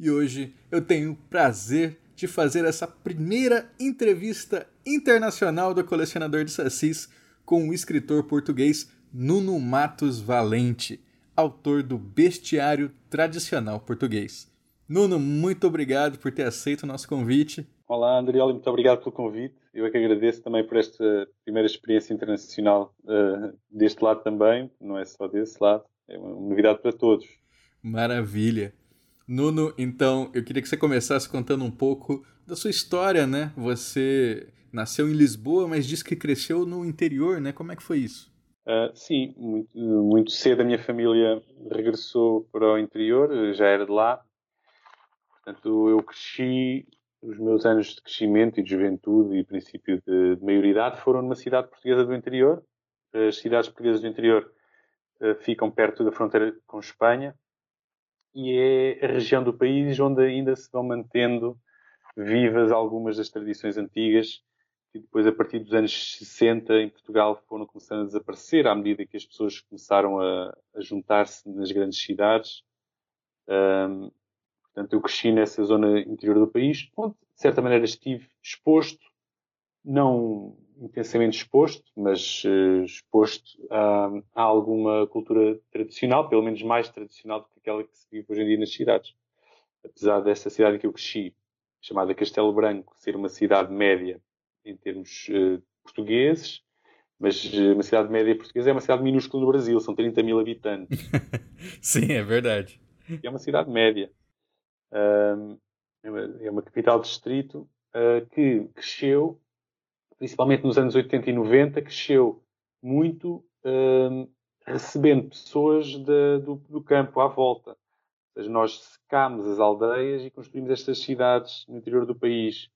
E hoje eu tenho o prazer de fazer essa primeira entrevista internacional do colecionador de sacis com o escritor português Nuno Matos Valente, autor do Bestiário Tradicional Português. Nuno, muito obrigado por ter aceito o nosso convite. Olá, Andrioli, muito obrigado pelo convite. Eu é que agradeço também por esta primeira experiência internacional uh, deste lado também, não é só desse lado, é uma novidade para todos. Maravilha. Nuno, então, eu queria que você começasse contando um pouco da sua história, né? Você nasceu em Lisboa, mas disse que cresceu no interior, né? Como é que foi isso? Uh, sim, muito, muito, cedo a minha família regressou para o interior, já era de lá. Portanto, eu cresci, os meus anos de crescimento e de juventude e princípio de, de maioridade foram numa cidade portuguesa do interior. As cidades portuguesas do interior uh, ficam perto da fronteira com Espanha e é a região do país onde ainda se vão mantendo vivas algumas das tradições antigas que depois, a partir dos anos 60, em Portugal, foram começando a desaparecer à medida que as pessoas começaram a, a juntar-se nas grandes cidades. Um, portanto, eu cresci nessa zona interior do país, onde, de certa maneira, estive exposto, não intensamente exposto, mas uh, exposto a, a, alguma cultura tradicional, pelo menos mais tradicional do que aquela que se vive hoje em dia nas cidades. Apesar dessa cidade em que eu cresci, chamada Castelo Branco, ser uma cidade média em termos uh, portugueses, mas uh, uma cidade média portuguesa é uma cidade minúscula no Brasil, são 30 mil habitantes. Sim, é verdade. É uma cidade média. É, uma, é, uma, capital distrito que cresceu, principalmente nos anos 80 e 90, cresceu muito recebendo pessoas de, do, do campo à volta. Ou seja, nós secámos as aldeias e construímos estas cidades no interior do país.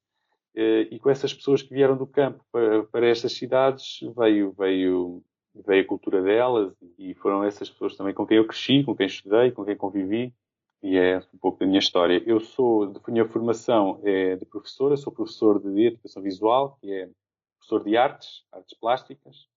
Eh, e com essas pessoas que vieram do campo para, para estas cidades veio, veio, veio a cultura delas e foram essas pessoas também com quem eu cresci, com quem estudei, com quem convivi e é um pouco da minha história. Eu sou, de minha formação é de professora, sou professor de educação visual, que é professor de artes, artes plásticas.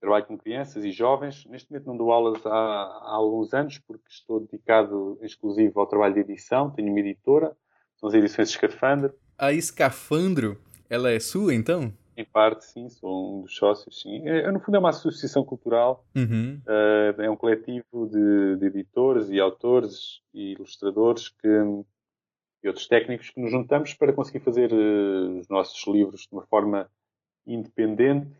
Trabalho com crianças e jovens. Neste momento não dou aulas há, há alguns anos porque estou dedicado exclusivo ao trabalho de edição. Tenho uma editora, são as edições Escafandro a Escafandro, ela é sua, então? Em parte, sim, sou um dos sócios, sim. É, no fundo é uma associação cultural, uhum. uh, é um coletivo de, de, editores e autores e ilustradores que, e outros técnicos que nos juntamos para conseguir fazer uh, os nossos livros de uma forma independente.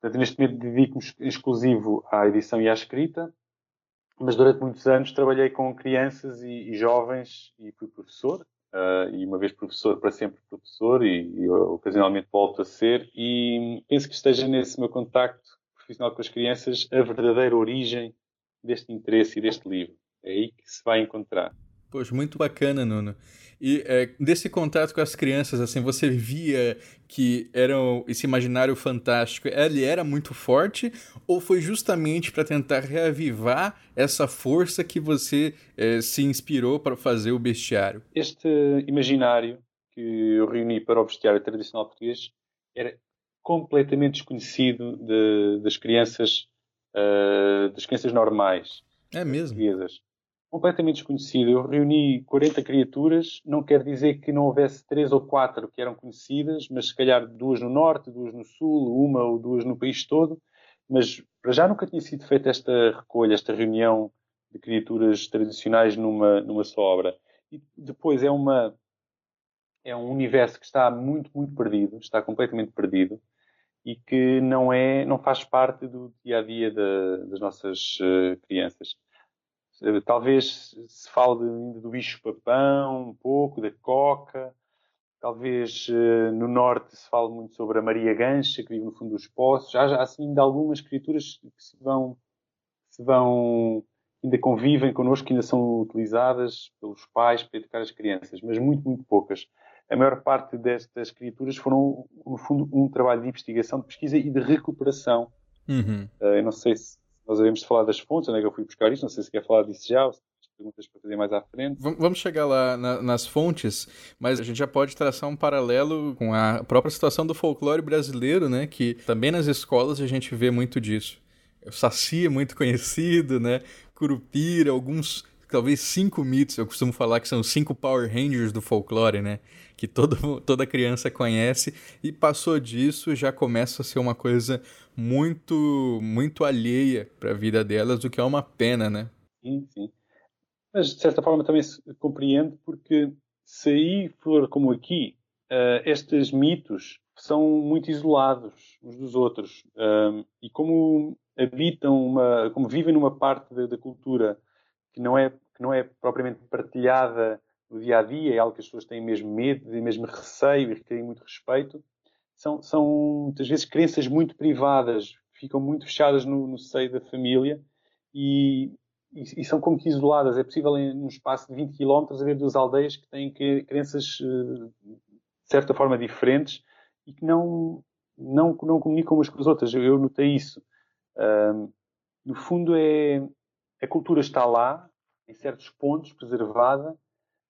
Portanto, neste momento dedico-me exclusivo à edição e à escrita, mas durante muitos anos trabalhei com crianças e, e jovens e fui professor Uh, e uma vez professor, para sempre professor, e, e ocasionalmente volto a ser, e penso que esteja nesse meu contacto profissional com as crianças a verdadeira origem deste interesse e deste livro. É aí que se vai encontrar. Poxa, muito bacana, Nuno. E é, desse contato com as crianças, assim, você via que era esse imaginário fantástico, ele era muito forte ou foi justamente para tentar reavivar essa força que você é, se inspirou para fazer o bestiário? Este imaginário que eu reuni para o bestiário tradicional português era completamente desconhecido de, das crianças uh, das crianças normais. É mesmo? Portuguesas completamente desconhecido. Eu reuni 40 criaturas, não quer dizer que não houvesse três ou quatro que eram conhecidas, mas se calhar duas no norte, duas no sul, uma ou duas no país todo. Mas para já nunca tinha sido feita esta recolha, esta reunião de criaturas tradicionais numa, numa só obra. E depois é uma é um universo que está muito, muito perdido, está completamente perdido e que não é, não faz parte do dia a dia das nossas uh, crianças. Eh, talvez se fale ainda do bicho-papão, um pouco, da coca. Talvez uh, no norte se fale muito sobre a Maria Gancha, que vive no fundo dos poços. Há, há assim, ainda algumas criaturas que se vão, se vão ainda convivem connosco, que ainda são utilizadas pelos pais para educar as crianças, mas muito, muito poucas. A maior parte destas criaturas foram, no fundo, um trabalho de investigação, de pesquisa e de recuperação. Uhum. Uh, eu não sei se nós devemos falar das fontes, onde é que eu fui buscar isto, não sei se quer falar disso já, ou se perguntas para fazer mais à frente. Vamos chegar lá na, nas fontes, mas a gente já pode traçar um paralelo com a própria situação do folclore brasileiro, né? Que também nas escolas a gente vê muito disso. O Saci é muito conhecido, né? Curupira, alguns, talvez cinco mitos, eu costumo falar que são cinco Power Rangers do folclore, né? Que todo, toda criança conhece e passou disso já começa a ser uma coisa muito, muito alheia para a vida delas, o que é uma pena, né? Sim, sim mas de certa forma também se compreende porque se aí for como aqui, uh, estes mitos são muito isolados uns dos outros um, e como habitam uma, como vivem numa parte da, da, cultura que não é que não é propriamente partilhada no dia a dia, é algo que as pessoas têm mesmo medo, têm mesmo receio e têm muito respeito. São, são muitas vezes crenças muito privadas, ficam muito fechadas no, no seio da família e, e, e, são como que isoladas. É possível, em um espaço de 20 km, haver duas aldeias que têm crenças uh, de certa forma diferentes e que não, não, não comunicam umas com as outras. Eu, eu notei isso. Uh, no fundo, é, a cultura está lá, em certos pontos, preservada,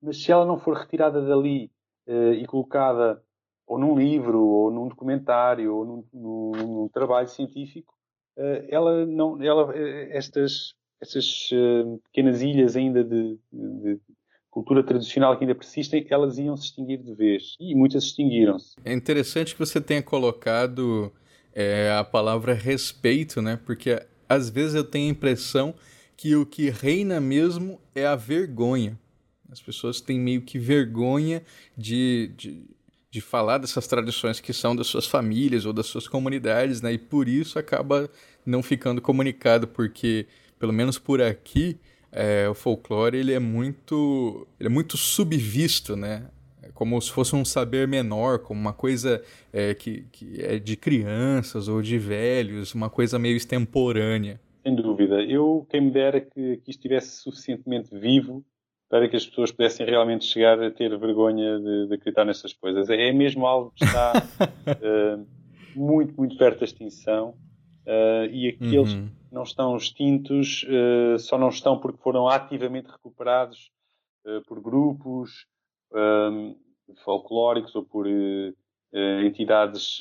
mas se ela não for retirada dali uh, e colocada ou num livro, ou num documentário, ou num, num, num trabalho científico, uh, ela não, ela, estas essas uh, pequenas ilhas ainda de, de, cultura tradicional que ainda persistem, elas iam se extinguir de vez. E muitas extinguiram-se. É interessante que você tenha colocado é, a palavra respeito, né? Porque às vezes eu tenho a impressão que o que reina mesmo é a vergonha. As pessoas têm meio que vergonha de, de, de falar dessas tradições que são das suas famílias ou das suas comunidades, né? E por isso acaba não ficando comunicado, porque pelo menos por aqui, é, o folclore ele é muito, ele é muito subvisto, né? É como se fosse um saber menor, como uma coisa é, que, que é de crianças ou de velhos, uma coisa meio extemporânea. Sem dúvida. Eu, quem me dera que, que estivesse suficientemente vivo para que as pessoas pudessem realmente chegar a ter vergonha de, de acreditar nessas coisas. É mesmo algo que está uh, muito, muito perto da extinção. Uh, e aqueles uhum. que não estão extintos uh, só não estão porque foram ativamente recuperados por grupos um, folclóricos ou por entidades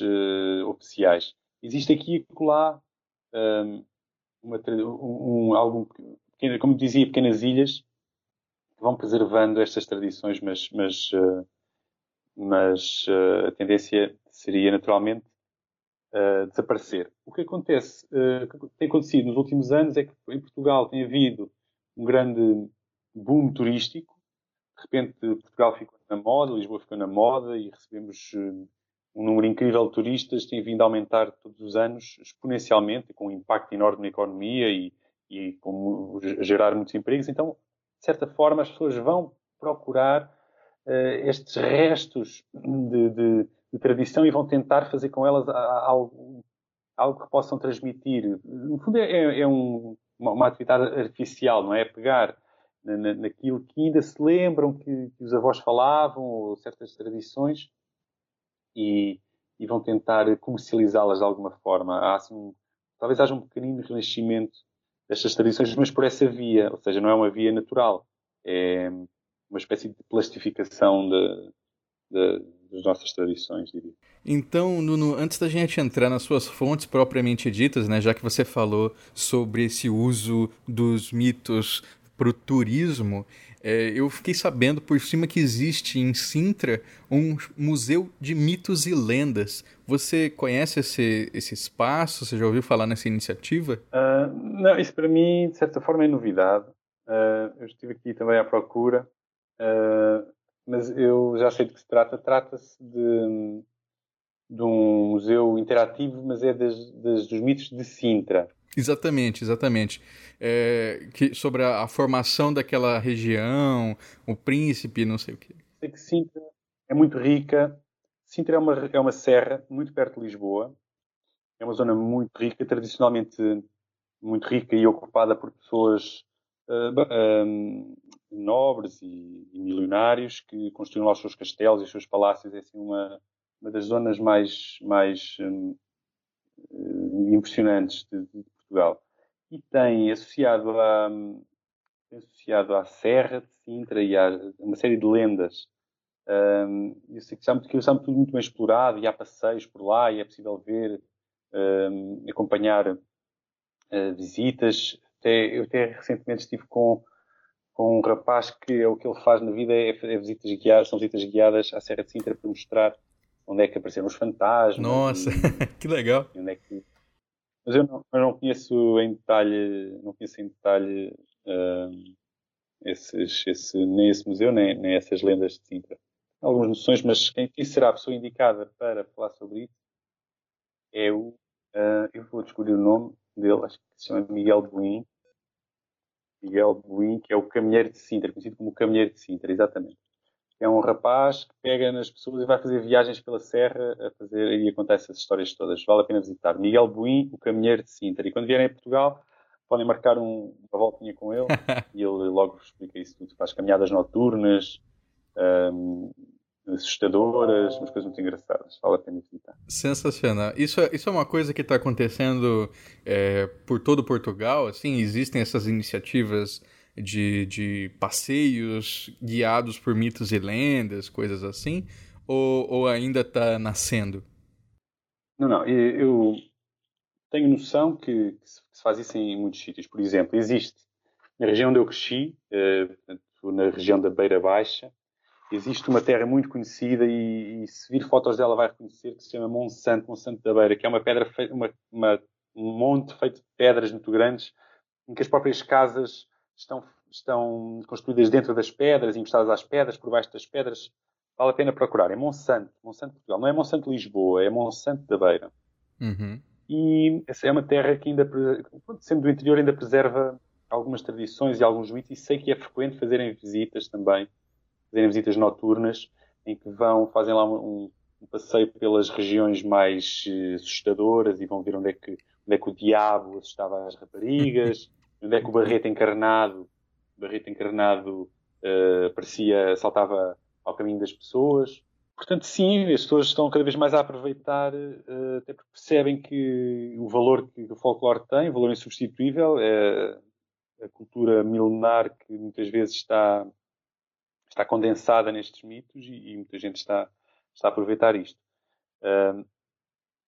oficiais. Existe aqui e lá um, uma, um, algum, como dizia, pequenas ilhas que vão preservando estas tradições, mas, mas, mas a tendência seria naturalmente uh, desaparecer. O que acontece, uh, que tem acontecido nos últimos anos é que em Portugal tem havido um grande boom turístico. De repente, Portugal ficou na moda, Lisboa ficou na moda e recebemos uh, um número incrível de turistas, tem vindo a aumentar todos os anos exponencialmente, com um impacto enorme na economia e, e com, gerar muitos empregos. Então, de certa forma, as pessoas vão procurar uh, estes restos de, de, de tradição e vão tentar fazer com elas algo, algo que possam transmitir. No fundo, é, é, é um, uma, uma, atividade artificial, não é? Pegar na, naquilo que ainda se lembram que, que, os avós falavam, ou certas tradições, e, e vão tentar comercializá-las de alguma forma. Há, assim, talvez haja um pequenino renascimento destas tradições, mas por essa via, ou seja, não é uma via natural. É uma espécie de plastificação de, de, das nossas tradições, diria. Então, Nuno, antes da gente entrar nas suas fontes propriamente ditas, né, já que você falou sobre esse uso dos mitos para o turismo, é, eu fiquei sabendo por cima que existe em Sintra um museu de mitos e lendas. Você conhece esse, esse espaço? Você já ouviu falar nessa iniciativa? Uh, não, isso para mim, de certa forma, é novidade. Uh, eu estive aqui também à procura. Uh, mas eu já sei de que se trata. Trata-se de, de um museu interativo, mas é das, das, dos mitos de Sintra. Exatamente, exatamente. É, que, sobre a, a, formação daquela região, o príncipe, não sei o quê. Sei que Sintra é muito rica. Sintra é uma, é uma serra muito perto de Lisboa. É uma zona muito rica, tradicionalmente muito rica e ocupada por pessoas uh, nobres e, e, milionários que construíram lá os seus castelos e os seus palácios. É assim uma, uma das zonas mais, mais um, impressionantes de, de, Portugal. E tem associado a, tem associado à Serra de Sintra e a uma série de lendas. Um, sei que está, que está tudo muito bem explorado e há passeios por lá e é possível ver, um, acompanhar uh, visitas. Até, eu até recentemente estive com, com um rapaz que é o que ele faz na vida é, é visitas guiadas, são visitas guiadas à Serra de Sintra para mostrar onde é que apareceram os fantasmas. Nossa, e, que legal! Onde é que... Mas eu não, eu não conheço em detalhe, não conheço em detalhe uh, esses, esse, nem esse museu, nem, nem essas lendas de Sintra. Algumas noções, mas quem, quem será a pessoa indicada para falar sobre isso é o, uh, eu vou descobrir o nome dele, acho que se chama Miguel Buim. Miguel Buim, que é o caminheiro de Sintra, conhecido como o caminheiro de Sintra, exatamente é um rapaz que pega nas pessoas e vai fazer viagens pela serra a fazer e contar essas histórias todas. Vale a pena visitar. Miguel Buim, o caminheiro de Sintra. E quando vierem a Portugal, podem marcar um, uma voltinha com ele e ele logo explica isso tudo. Faz caminhadas noturnas, um, assustadoras, umas coisas muito engraçadas. Vale a pena visitar. Sensacional. Isso, é, isso é uma coisa que está acontecendo é, por todo Portugal. Assim, existem essas iniciativas de, de passeios guiados por mitos e lendas, coisas assim? Ou, ou ainda está nascendo? Não, não. Eu tenho noção que, que, se faz isso em muitos sítios. Por exemplo, existe na região onde eu cresci, na região da Beira Baixa, existe uma terra muito conhecida e, e, se vir fotos dela vai reconhecer que se chama Monsanto, Monsanto da Beira, que é uma pedra feita, uma, uma, um monte feito de pedras muito grandes, em que as próprias casas estão, estão construídas dentro das pedras, encostadas às pedras, por baixo das pedras. Vale a pena procurar. É Monsanto, Monsanto Portugal. Não é Monsanto Lisboa, é Monsanto da Beira. Uhum. E essa é uma terra que ainda, sendo do interior, ainda preserva algumas tradições e alguns mitos. E sei que é frequente fazerem visitas também, fazerem visitas noturnas, em que vão, fazem lá um, um passeio pelas regiões mais uh, assustadoras e vão ver onde é que, onde é que o diabo assustava as raparigas. onde é que o Barreto encarnado, Barreto encarnado uh, saltava ao caminho das pessoas. Portanto, sim, as pessoas estão cada vez mais a aproveitar, uh, até porque percebem que o valor que o folclore tem, o valor insubstituível, é a cultura milenar que muitas vezes está, está condensada nestes mitos e, e muita gente está, está a aproveitar isto. Uh,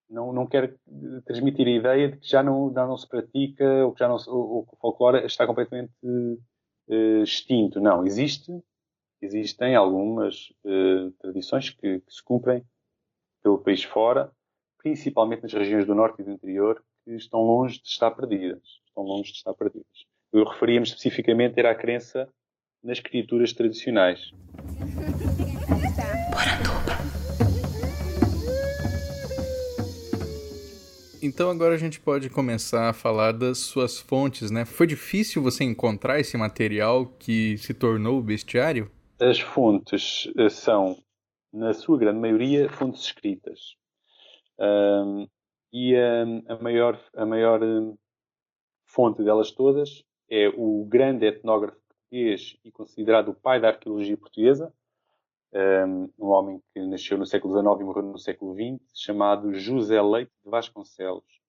não, não quero transmitir a ideia de que já não, já não se pratica ou que já não, ou, o folclore está completamente uh, extinto. Não, existe, existem algumas uh, tradições que, que, se cumprem pelo país fora, principalmente nas regiões do norte e do interior, que estão longe de estar perdidas. Estão longe de estar perdidas. Eu referia-me especificamente era crença nas criaturas tradicionais. Então agora a gente pode começar a falar das suas fontes, né? Foi difícil você encontrar esse material que se tornou o bestiário? As fontes eh, são, na sua grande maioria, fontes escritas. Um, e a, a, maior, a maior hum, fonte delas todas é o grande etnógrafo português e considerado o pai da arqueologia portuguesa, um homem que nasceu no século XIX e morreu no século XX, chamado José Leite de Vasconcelos.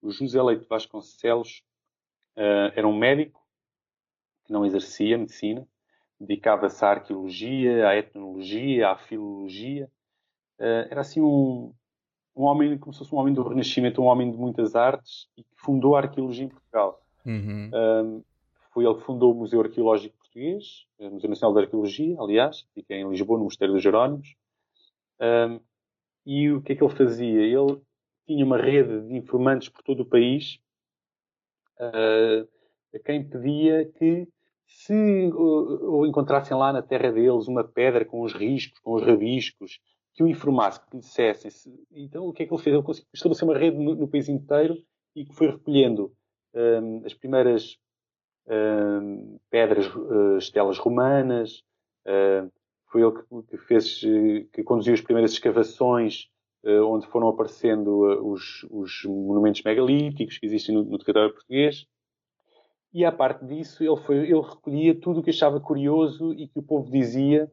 O José Leite de Vasconcelos uh, era um médico que não exercia medicina, dedicava-se à arqueologia, à etnologia, à filologia. Uh, era assim um, um homem, como se fosse um homem do Renascimento, um homem de muitas artes e que fundou a arqueologia em Portugal. Uhum. Um, foi ele que fundou o Museu Arqueológico Português, o Museu Nacional de Arqueologia, aliás, fica em Lisboa, no Mosteiro dos Jerónimos. Um, e o que é que ele fazia? Ele tinha uma rede de informantes por todo o país uh, a quem pedia que se ou encontrassem lá na terra deles uma pedra com os riscos, com os rabiscos, que o informasse, que lhe dissessem. Se... Então o que é que ele fez? Ele conseguiu estabelecer uma rede no, no país inteiro e que foi recolhendo um, as primeiras pedras, uh, estelas romanas. Foi ele que, fez, que conduziu as primeiras escavações uh, onde foram aparecendo os, os, monumentos megalíticos que existem no, no território português. E à parte disso, ele, foi, ele recolhia tudo o que achava curioso e que o povo dizia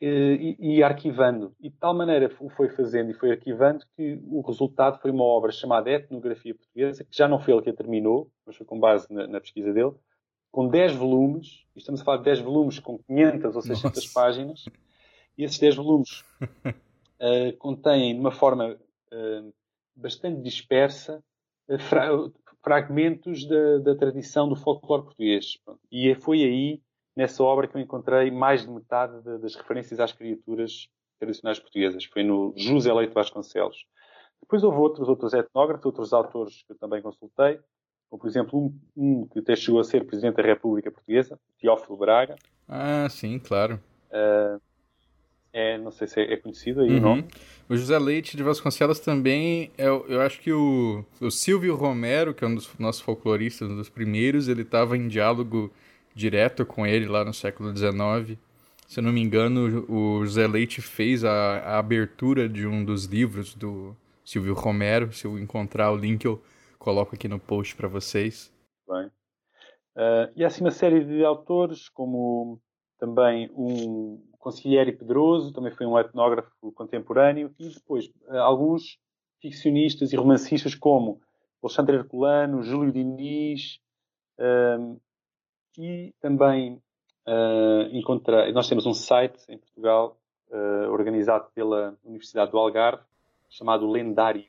eh, e ia arquivando. E de tal maneira o foi fazendo e foi arquivando que o resultado foi uma obra chamada Etnografia Portuguesa, que já não foi ele que a terminou, mas foi com base na, na pesquisa dele, com 10 volumes, e estamos a falar de 10 volumes com 500 ou 600 Nossa. páginas, e esses 10 volumes uh, contêm, de uma forma uh, bastante dispersa, uh, fra fragmentos da, da, tradição do folclore português. E foi aí, nessa obra, que eu encontrei mais de metade de, das referências às criaturas tradicionais portuguesas. Foi no José Leite Vasconcelos. Depois houve outros, outros etnógrafos, outros autores que eu também consultei, como, por exemplo, um, um que até chegou a ser Presidente da República Portuguesa, Teófilo Braga. Ah, sim, claro. Uh, é, não sei se é, conhecido aí uhum. o nome. O José Leite de Vasconcelos também, é, eu acho que o, o Silvio Romero, que é um dos nossos folcloristas, um dos primeiros, ele estava em diálogo direto com ele lá no século XIX. Se eu não me engano, o José Leite fez a, a abertura de um dos livros do Silvio Romero. Se eu encontrar o link, eu coloco aqui no post para vocês. Bem. Uh, e há assim uma série de autores, como também um Consigliere Pedroso, também foi um etnógrafo contemporâneo, e depois uh, alguns ficcionistas e romancistas como Alexandre Herculano, Júlio Diniz, uh, e também encontrei, nós temos um site em Portugal organizado pela Universidade do Algarve, chamado Lendário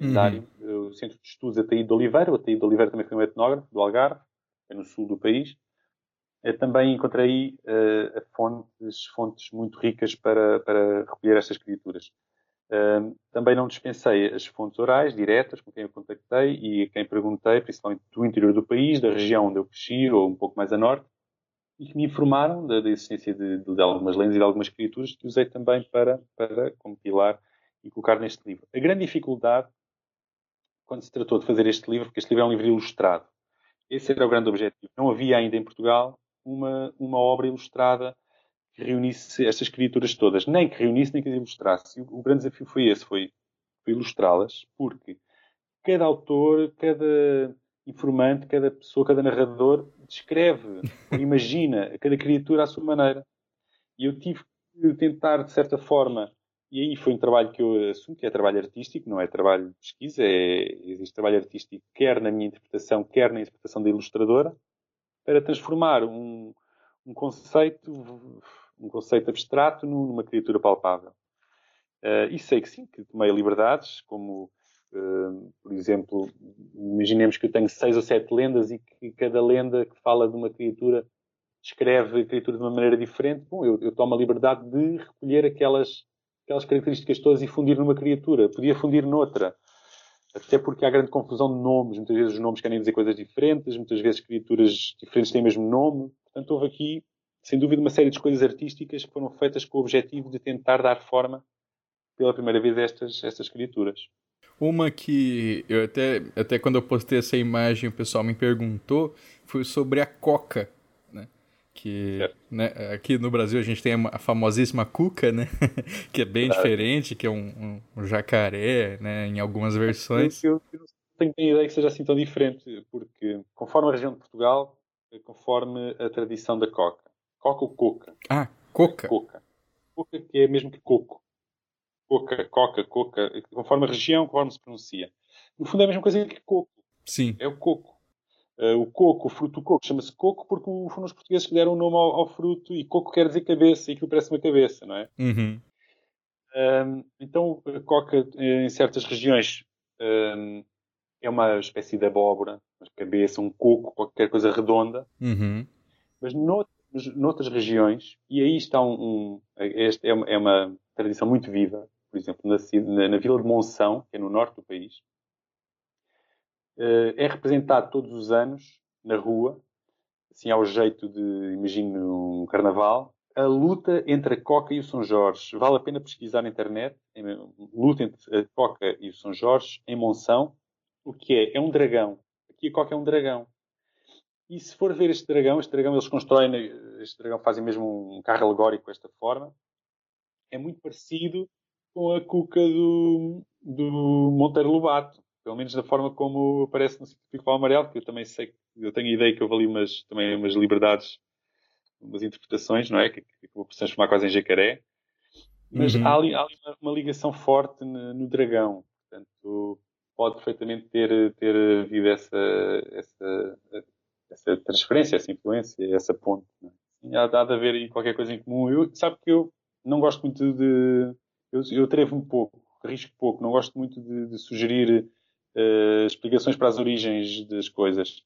Lendário, uhum. o Centro de Estudos Ataíde de Oliveira. O Ataíde de Oliveira também foi um etnógrafo do Algarve, é no sul do país. Eu também encontrei uh, fontes, fontes muito ricas para, para recolher estas criaturas. Também não dispensei as fontes orais, diretas, com quem eu contactei e a quem perguntei, principalmente do interior do país, da região onde eu cresci, ou um pouco mais a norte, e que me informaram da, da existência de, de, algumas lendas e de algumas criaturas que usei também para, para compilar e colocar neste livro. A grande dificuldade quando se tratou de fazer este livro, porque este livro é um livro ilustrado. Esse era o grande objetivo. Não havia ainda em Portugal uma, uma obra ilustrada reunisse estas criaturas todas. Nem que reunisse, nem que as ilustrasse. O, o grande desafio foi esse, foi, foi ilustrá-las, porque cada autor, cada informante, cada pessoa, cada narrador descreve, imagina cada criatura à sua maneira. E eu tive que tentar, de certa forma, e aí foi um trabalho que eu assumo que é trabalho artístico, não é trabalho de pesquisa, é, existe trabalho artístico quer na minha interpretação, quer na interpretação da ilustradora, para transformar um, um conceito, um conceito abstrato numa criatura palpável. Uh, e sei que sim, que tomei liberdades, como, uh, por exemplo, imaginemos que eu tenho seis ou sete lendas e que cada lenda que fala de uma criatura descreve a criatura de uma maneira diferente. Bom, eu, eu tomo a liberdade de recolher aquelas aquelas características todas e fundir numa criatura. Podia fundir noutra. Até porque há grande confusão de nomes. Muitas vezes os nomes querem dizer coisas diferentes, muitas vezes criaturas diferentes têm o mesmo nome. Portanto, houve aqui, sem dúvida, uma série de coisas artísticas que foram feitas com o objetivo de tentar dar forma pela primeira vez a estas, estas criaturas. Uma que eu até, até quando eu postei essa imagem o pessoal me perguntou foi sobre a coca que né, aqui no Brasil a gente tem a famosíssima cuca, né? que é bem diferente, que é um, um, um, jacaré, né? Em algumas versões. Eu, eu, não tenho ideia que seja assim tão diferente, porque conforme a região de Portugal, conforme a tradição da coca. Coca ou coca? Ah, coca. Coca. Coca que é mesmo que coco. Coca, coca, coca, conforme a região, conforme se pronuncia. No fundo é a mesma coisa que coco. Sim. É o coco. Uh, o coco, o fruto do coco, chama-se coco porque foram os portugueses que deram o nome ao, ao, fruto e coco quer dizer cabeça e aquilo parece uma cabeça, não é? Uhum. Um, então, a coca em certas regiões um, é uma espécie de abóbora, uma cabeça, um coco, qualquer coisa redonda. Uhum. Mas noutras, noutras, regiões, e aí está um. um este é, uma, é uma tradição muito viva, por exemplo, na, na, na vila de Monção, que é no norte do país, eh, é representado todos os anos na rua, assim ao jeito de, imagino, um carnaval, a luta entre a Coca e o São Jorge. Vale a pena pesquisar na internet. Luta entre a Coca e o São Jorge em Monção. O que é? É um dragão. Aqui a Coca é um dragão. E se for ver este dragão, este dragão eles constroem, este dragão fazem mesmo um carro alegórico desta forma. É muito parecido com a cuca do, do Monteiro Lobato Pelo menos da forma como aparece no Pico Amarelo, que eu também sei eu tenho a ideia que houve ali umas, também umas liberdades, umas interpretações, não é? Que, que acabou por se transformar quase em jacaré. Mas Uhum. há ali, há ali uma, uma ligação forte no, no dragão. Portanto, pode perfeitamente ter, ter havido essa, essa, essa transferência, essa influência, essa ponte. É? Sim, há, há de haver aí qualquer coisa em comum. Eu, sabe que eu não gosto muito de. Eu, eu trevo um pouco, arrisco pouco, não gosto muito de, de sugerir eh, explicações para as origens das coisas.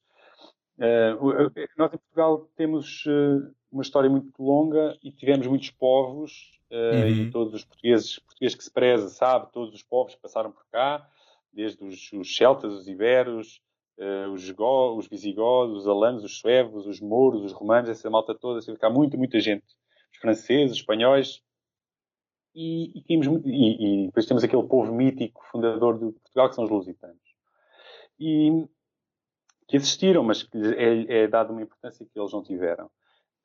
O- nós em Portugal temos eh, uma história muito longa e tivemos muitos povos Uhum. e todos os portugueses, português que se preza, sabe, todos os povos que passaram por cá, desde os, os celtas, os iberos, eh, os, go, os visigodos, os alanos, os suevos, os mouros, os romanos, essa malta toda, assim, cá muita, muita gente. Os franceses, os espanhóis. E, e, e- e depois temos aquele povo mítico, fundador de Portugal, que são os lusitanos. E que existiram, mas que é, é dada uma importância que eles não tiveram.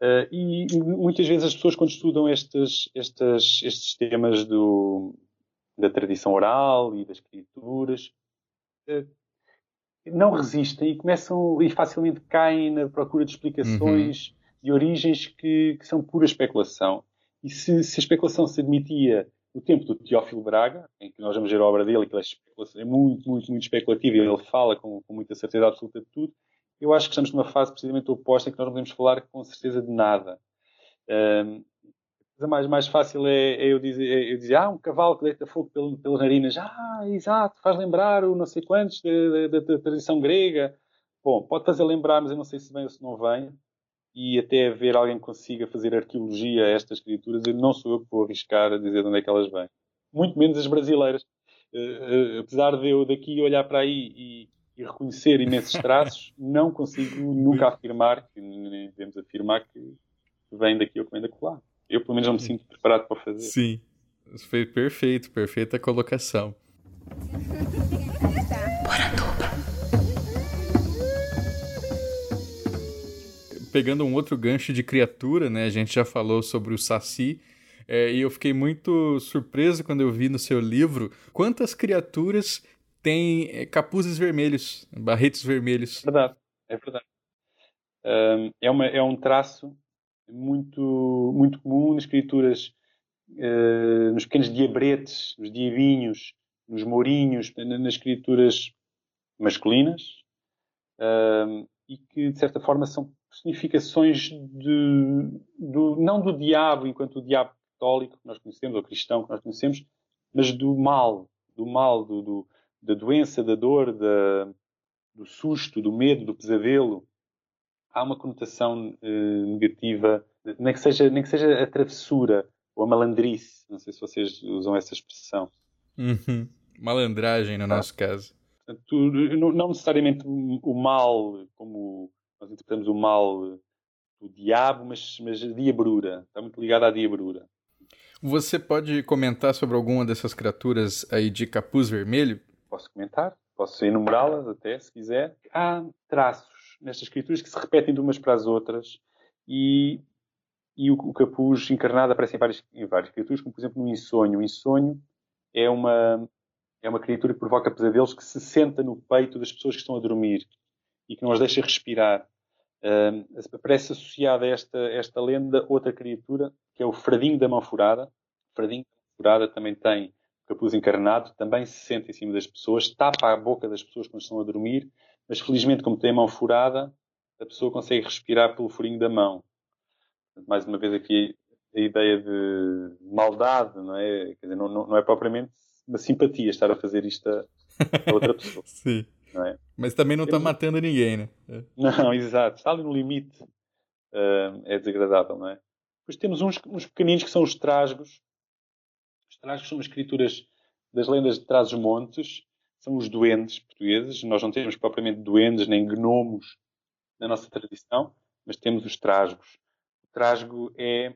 Eh, e muitas vezes as pessoas, quando estudam estes, estes, estes temas do, da tradição oral e das escrituras, eh, não resistem e começam e facilmente caem na procura de explicações de origens que, que são pura especulação. E se, se a especulação se admitia no tempo do Teófilo Braga, em que nós vamos ver a obra dele, que é muito, muito, muito especulativa e ele fala com, com muita certeza absoluta de tudo, eu acho que estamos numa fase precisamente oposta em que nós não podemos falar com certeza de nada. A coisa mais, mais fácil é, é eu, dizer, é eu dizer, ah, um cavalo que deita fogo pelo- pelas narinas. Ah, exato, faz lembrar o não sei quantos da, tradição grega. Bom, pode fazer lembrar, mas eu não sei se vem ou se não vem. E até haver alguém que consiga fazer arqueologia a estas escrituras, eu não sou eu que vou arriscar a dizer de onde é que elas vêm. Muito menos as brasileiras. Eh, eh, apesar de eu daqui olhar para aí e, e reconhecer imensos traços, não consigo nunca afirmar, que nem devemos afirmar que vem daqui ou que vem da colar. Eu, pelo menos, não me sinto preparado para fazer. Sim. Foi perfeito, perfeita colocação. Pegando um outro gancho de criatura, né? A gente já falou sobre o Saci. é, e eu fiquei muito surpreso quando eu vi no seu livro quantas criaturas têm é, capuzes vermelhos, barretes vermelhos. É verdade, é verdade. Um, é, uma, é um traço muito, muito comum nas escrituras, uh, nos pequenos diabretes, nos diabinhos, nos mourinhos, na- nas escrituras masculinas, um, e que, de certa forma, são personificações de, do, não do diabo enquanto o diabo católico que nós conhecemos, ou cristão que nós conhecemos, mas do mal, do mal, do, do- da doença, da dor, da, do susto, do medo, do pesadelo, há uma conotação eh, negativa, nem que, seja, nem que seja a travessura ou a malandrice. Não sei se vocês usam essa expressão. Uhum. Malandragem, no nosso caso. Portanto, não, necessariamente o mal, como nós interpretamos o mal do diabo, mas, mas a diabrura. Está muito ligado à diabrura. Você pode comentar sobre alguma dessas criaturas aí de capuz vermelho? Posso comentar? Posso enumerá-las até, se quiser. Há traços nestas escrituras que se repetem de umas para as outras e, e o, o capuz encarnado aparece em várias, em várias escrituras, como por exemplo no insonho. O insonho é uma, é uma criatura que provoca pesadelos que se senta no peito das pessoas que estão a dormir e que não as deixa respirar. Aparece associada a esta, esta lenda outra criatura, que é o fradinho da mão furada. O fradinho da mão furada também tem capuz encarnado, também se senta em cima das pessoas, tapa a boca das pessoas quando estão a dormir, mas felizmente, como tem a mão furada, a pessoa consegue respirar pelo furinho da mão. Mais uma vez aqui a ideia de maldade, não é? Dizer, não, não, não é propriamente uma simpatia estar a fazer isto a, a outra pessoa, Sim. é? Mas também não tá Temos- matando ninguém, né? É. Não, exato. Está ali no limite. Ah, é desagradável, não é? Depois temos uns, uns pequeninos que são os trasgos. Os trasgos são as escrituras das lendas de Trás-os-Montes. São os duendes portugueses. Nós não temos propriamente duendes nem gnomos na nossa tradição, mas temos os trasgos. O trasgo é,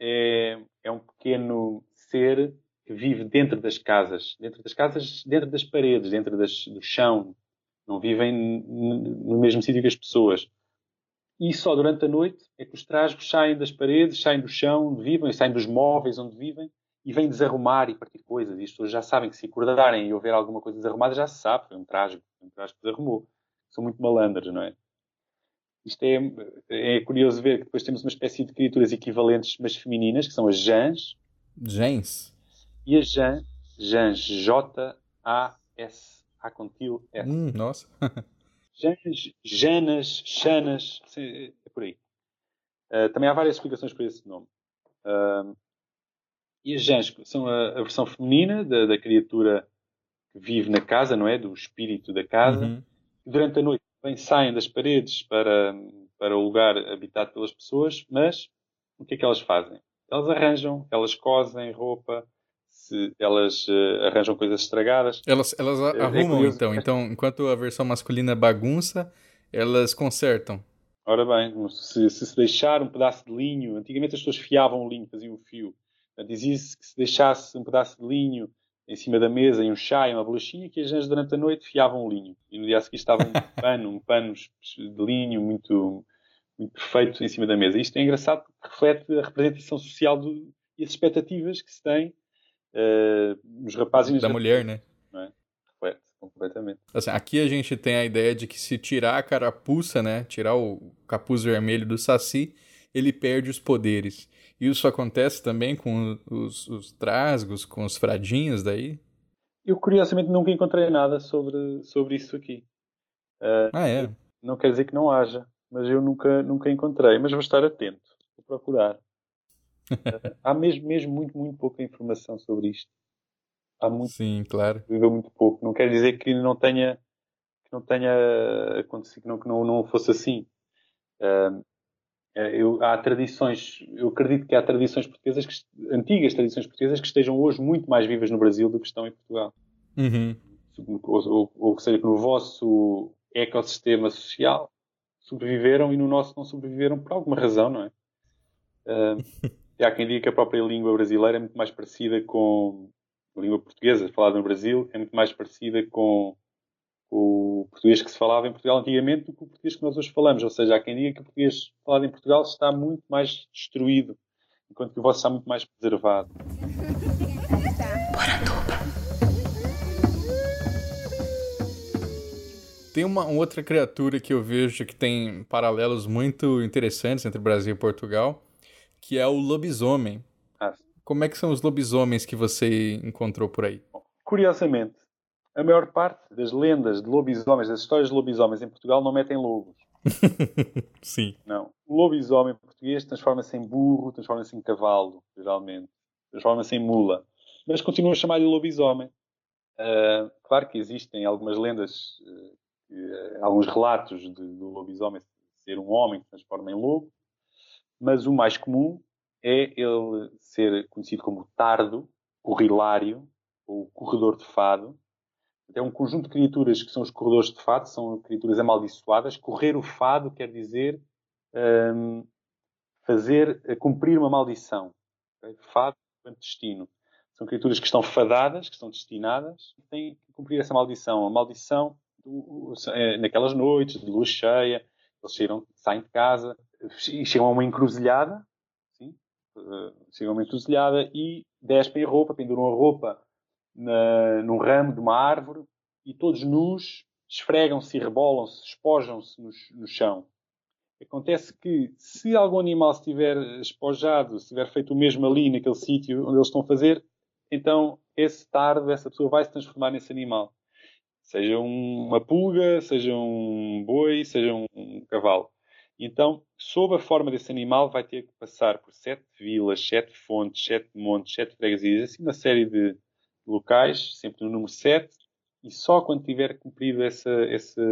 é, é um pequeno ser que vive dentro das casas. Dentro das casas, dentro das paredes, dentro das, do chão. Não vivem no mesmo sítio que as pessoas. E só durante a noite é que os trasgos saem das paredes, saem do chão onde vivem, saem dos móveis onde vivem e vem desarrumar e partir coisas. E as pessoas já sabem que se acordarem e houver alguma coisa desarrumada, já se sabe, foi um traje, um que desarrumou. São muito malandros, não é? Isto é, é curioso ver que depois temos uma espécie de criaturas equivalentes, mas femininas, que são as Jans. Jans? E as Jan, Jans, J-A-S, A com til, S. Hum, nossa. Jans, Janas, Xanas, é por aí. Uh, também há várias explicações para esse nome. Uh, e as Jans são a, a versão feminina da, da, criatura que vive na casa, não é? Do espírito da casa. Uhum. Durante a noite vem, saem das paredes para, para o lugar habitado pelas pessoas, mas o que é que elas fazem? Elas arranjam, elas cosem roupa, se elas uh, arranjam coisas estragadas. Elas, elas é, arrumam, é então. Então, enquanto a versão masculina bagunça, elas consertam. Ora bem, se, se, se deixar um pedaço de linho, antigamente as pessoas fiavam o linho, faziam um fio. Dizia-se que se deixasse um pedaço de linho em cima da mesa e um chá e uma bolachinha, que as gente durante a noite fiavam o linho. E no dia a seguir estava um pano, um pano de linho muito, muito perfeito em cima da mesa. Isto é engraçado porque reflete a representação social do, e as expectativas que se tem uh, nos rapazes da mulher, né? Não é? Reflete completamente. Assim, aqui a gente tem a ideia de que se tirar a carapuça, né, tirar o capuz vermelho do saci, ele perde os poderes. Isso acontece também com os, os trasgos, com os fradinhos daí? Eu, curiosamente, nunca encontrei nada sobre, sobre isso aqui. Uh, ah, é? Não quer dizer que não haja, mas eu nunca, nunca encontrei. Mas vou estar atento, vou procurar. uh, há mesmo, mesmo muito, muito pouca informação sobre isto. Há muito, Sim, claro. Viveu muito pouco. Não quer dizer que não tenha, que não tenha acontecido, que não, que não, não fosse assim. Uh, eu, há tradições, eu acredito que há tradições portuguesas, que, antigas tradições portuguesas, que estejam hoje muito mais vivas no Brasil do que estão em Portugal. Uhum. Ou, ou, ou seja, que no vosso ecossistema social sobreviveram e no nosso não sobreviveram por alguma razão, não é? Uh, há quem diga que a própria língua brasileira é muito mais parecida com a língua portuguesa falada no Brasil, é muito mais parecida com o português que se falava em Portugal antigamente do que o português que nós hoje falamos. Ou seja, há quem diga que o português falado em Portugal está muito mais destruído, enquanto que o vosso está muito mais preservado. Tem uma outra criatura que eu vejo que tem paralelos muito interessantes entre Brasil e Portugal, que é o lobisomem. Ah. Como é que são os lobisomens que você encontrou por aí? Curiosamente, a maior parte das lendas de lobisomens, das histórias de lobisomens em Portugal não metem lobos. Sim. Não. O lobisomem português transforma-se em burro, transforma-se em cavalo, geralmente. Transforma-se em mula. Mas continua a chamar-lhe lobisomem. Uh, claro que existem algumas lendas, uh, uh, alguns relatos de, do lobisomem ser um homem que se transforma em lobo, mas o mais comum é ele ser conhecido como tardo, corrilário, ou corredor de fado, é um conjunto de criaturas que são os corredores de fado, são criaturas amaldiçoadas. Correr o fado quer dizer um, fazer, eh, cumprir uma maldição. Okay? Fado enquanto destino. São criaturas que estão fadadas, que estão destinadas, e têm que cumprir essa maldição. A maldição, é naquelas noites de luz cheia, eles saem de casa chegam a uma encruzilhada, sim? Uh, chegam a uma encruzilhada e despem a roupa, penduram a roupa na, num ramo de uma árvore e todos nus esfregam-se e rebolam-se, espojam-se no, no, chão. Acontece que se algum animal estiver espojado, se tiver feito o mesmo ali naquele sítio onde eles estão a fazer, então esse tardo, essa pessoa vai se transformar nesse animal. Seja uma pulga, seja um boi, seja um cavalo. Então, sob a forma desse animal, vai ter que passar por sete vilas, sete fontes, sete montes, sete freguesias, assim uma série de, locais, sempre no número 7, e só quando tiver cumprido essa, essa,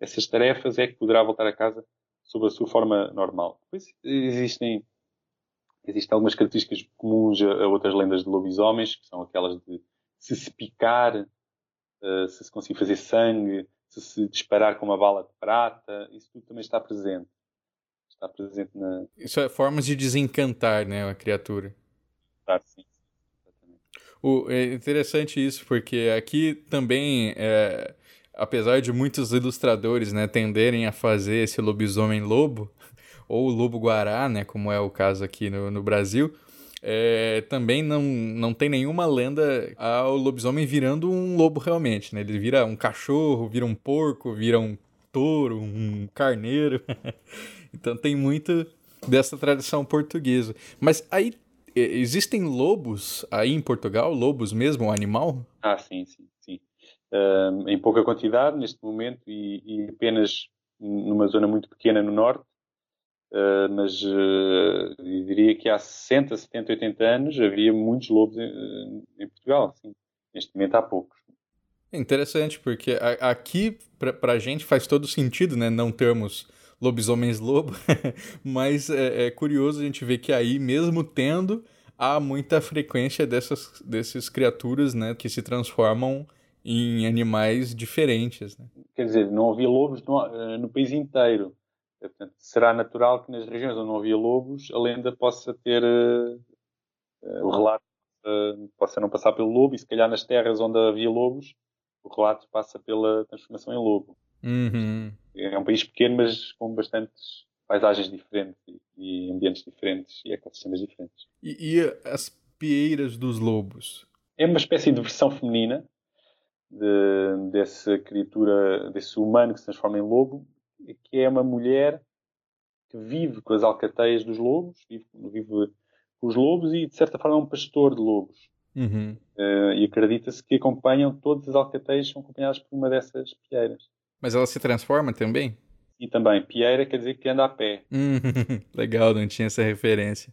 essas tarefas é que poderá voltar a casa sob a sua forma normal. Depois existem, existem algumas características comuns a, outras lendas de lobisomens, que são aquelas de se se picar, uh, se se conseguir fazer sangue, se se disparar com uma bala de prata, isso tudo também está presente. Está presente na. Isso é formas de desencantar, né, a criatura. O, é interessante isso, porque aqui também, é, apesar de muitos ilustradores né, tenderem a fazer esse lobisomem lobo, ou lobo-guará, né, como é o caso aqui no, no Brasil, é, também não, não tem nenhuma lenda ao lobisomem virando um lobo realmente, né? Ele vira um cachorro, vira um porco, vira um touro, um carneiro. então tem muito dessa tradição portuguesa. Mas aí existem lobos aí em Portugal, lobos mesmo, um animal? Ah, sim, sim, sim. Uh, em pouca quantidade neste momento e, e, apenas numa zona muito pequena no norte. Uh, mas uh, eu diria que há 60, 70, 80 anos havia muitos lobos em, em Portugal. Sim. Neste momento há poucos. É interessante, porque a, aqui, para a gente, faz todo sentido, né? Não termos lobisomens lobo, mas é, é, curioso a gente ver que aí, mesmo tendo, há muita frequência dessas, dessas criaturas, né? Que se transformam em animais diferentes, né? Quer dizer, não havia lobos no, eh, no país inteiro. Portanto, será natural que nas regiões onde não havia lobos, a lenda possa ter uh, o relato uh, possa não passar pelo lobo e se calhar nas terras onde havia lobos o relato passa pela transformação em lobo. Uhum. É um país pequeno, mas com bastantes paisagens diferentes e ambientes diferentes e ecossistemas diferentes. E, e as pieiras dos lobos? É uma espécie de versão feminina de, dessa criatura, desse humano que se transforma em lobo, que é uma mulher que vive com as alcateias dos lobos, vive, vive com os lobos e de certa forma é um pastor de lobos. Uhum. Uh, e acredita-se que acompanham, todas as alcateias são acompanhadas por uma dessas pieiras. Mas ela se transforma também? E também, pieira quer dizer que anda a pé. Hum, legal, não tinha essa referência.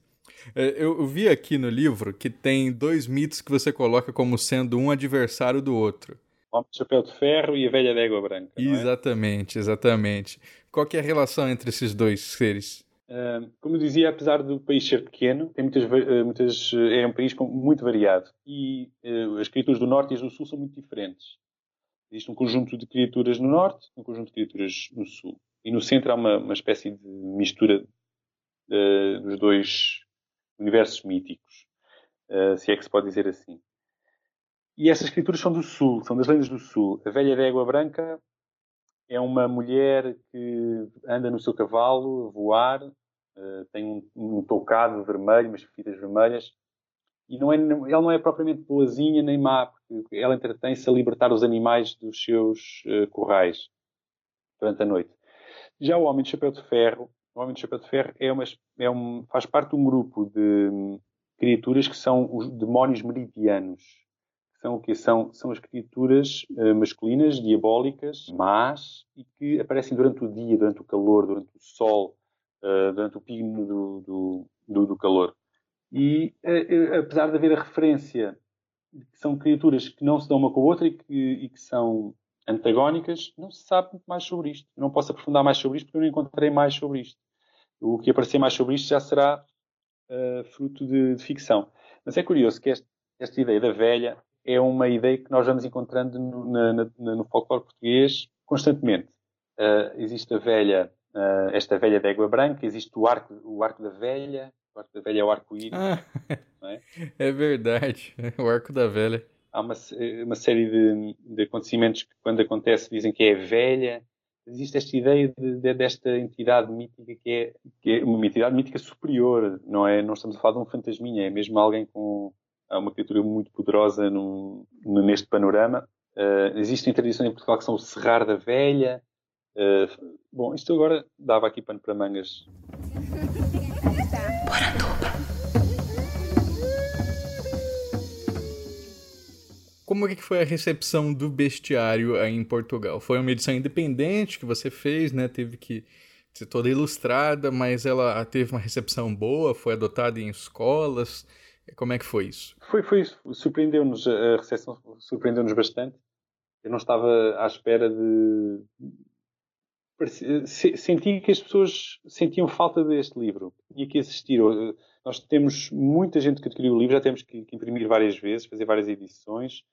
É, eu vi aqui no livro que tem dois mitos que você coloca como sendo um adversário do outro. O homem de chapéu de ferro e a velha d'égua branca. Exatamente, é? exatamente. Qual é a relação entre esses dois seres? como eu dizia, apesar do país ser pequeno, tem muitas, eh, muitas, eh, é um país muito variado e uh, as criaturas do norte e do sul são muito diferentes. Existe um conjunto de criaturas no norte um conjunto de criaturas no sul. E no centro há uma, uma espécie de mistura uh, dos dois universos míticos, uh, se é que se pode dizer assim. E essas criaturas são do sul, são das lendas do sul. A velha d'égua branca é uma mulher que anda no seu cavalo a voar, uh, tem um, um toucado vermelho, umas fitas vermelhas, e não é, ela não é propriamente boazinha nem má, porque ela entretém-se a libertar os animais dos seus uh, corrais durante a noite. Já o Homem de Chapéu de Ferro, o Homem de Chapéu de Ferro é uma, é um, faz parte de um grupo de um, criaturas que são os demónios meridianos. São o que são são as criaturas uh, masculinas diabólicas más e que aparecem durante o dia durante o calor durante o sol uh, durante o pino do, do, do, do calor e uh, apesar de haver a referência que são criaturas que não se dão uma com a outra e que, e que são antagónicas não se sabe muito mais sobre isto. Não posso aprofundar mais sobre isto porque eu não encontrei mais sobre isto. O que aparecer mais sobre isto já será fruto de, de ficção. Mas é curioso que este, esta ideia da velha é uma ideia que nós vamos encontrando no, na, na, no folclore português constantemente. Uh, existe a velha, uh, esta velha de égua branca, existe o arco, o arco da velha, o arco da velha é o arco-íris. Ah, é? é? verdade, o arco da velha. Há uma, uma série de, de, acontecimentos que, quando acontece, dizem que é velha. Existe esta ideia de, de, desta entidade mítica que é, que é uma entidade mítica superior, não é? Não estamos a falar de um fantasminha, é mesmo alguém com há uma criatura muito poderosa no, neste panorama. Uh, existem tradições em Portugal que são o Serrar da Velha. Uh, bom, isto agora dava aqui pano para mangas. Como é que foi a recepção do bestiário aí em Portugal? Foi uma edição independente que você fez, né? Teve que ser toda ilustrada, mas ela teve uma recepção boa, foi adotada em escolas. Como é que foi isso? Foi, foi isso. Surpreendeu-nos, a recepção surpreendeu-nos bastante. Eu não estava à espera de. Senti que as pessoas sentiam falta deste livro. Tinha que assistir. Nós temos muita gente que adquiriu o livro, já temos que, imprimir várias vezes, fazer várias edições.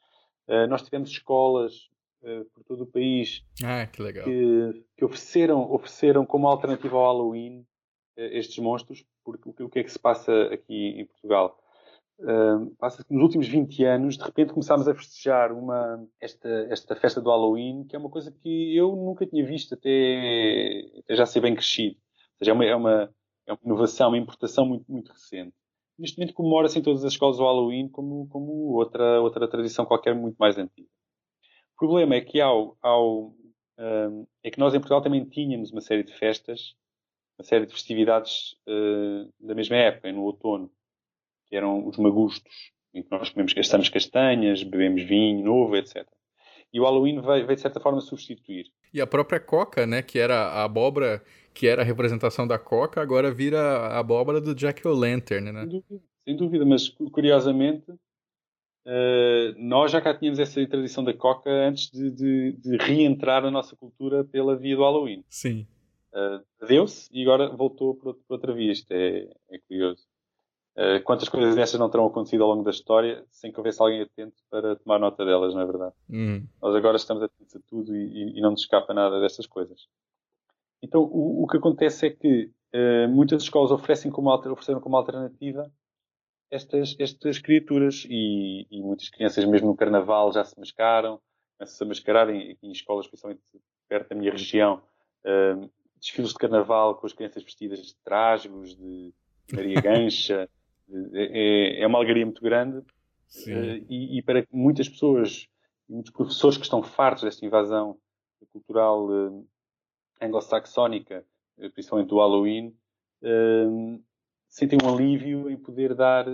Uh, nós tivemos escolas uh, por todo o país ah, que, que, que ofereceram, ofereceram como alternativa ao Halloween uh, estes monstros, porque o que é que se passa aqui em Portugal? Passa que nos últimos 20 anos, de repente, começámos a festejar uma, esta, esta festa do Halloween, que é uma coisa que eu nunca tinha visto até, até já ser bem crescido. Ou seja, é uma, é uma, é uma inovação, uma importação muito, muito recente. neste momento comemora-se em todas as escolas o Halloween como, como outra, outra tradição qualquer muito mais antiga. O problema é que ao, ao um, é que nós em Portugal também tínhamos uma série de festas, uma série de festividades uh, da mesma época, no outono, que eram os magustos, em que nós comemos, gastamos castanhas, bebemos vinho novo, etc. E o Halloween veio, veio, de certa forma substituir. E a própria coca, né, que era a abóbora, que era a representação da coca, agora vira a abóbora do Jack O'Lantern, né? Sem dúvida, sem dúvida, mas curiosamente uh, nós já cá tínhamos essa tradição da coca antes de, de, de reentrar na nossa cultura pela via do Halloween. Sim. Uh, Deu-se e agora voltou por, por outra via. Isto é, é curioso. Uh, quantas coisas dessas não terão acontecido ao longo da história sem que houvesse alguém atento para tomar nota delas, não é verdade? Uhum. Nós agora estamos atentos a tudo e, e, não nos escapa nada destas coisas. Então, o, o que acontece é que uh, muitas escolas oferecem como, ofereceram como alternativa estas, estas criaturas e, e, muitas crianças, mesmo no carnaval, já se mascaram, começam-se a mascarar em, em, escolas, principalmente perto da minha região, uh, desfiles de carnaval com as crianças vestidas de trasgos, de Maria Gancha. é, é uma alegria muito grande uh, e, e, para muitas pessoas, muitos professores que estão fartos desta invasão cultural uh, anglo-saxónica, uh, principalmente do Halloween, sentem um alívio em poder dar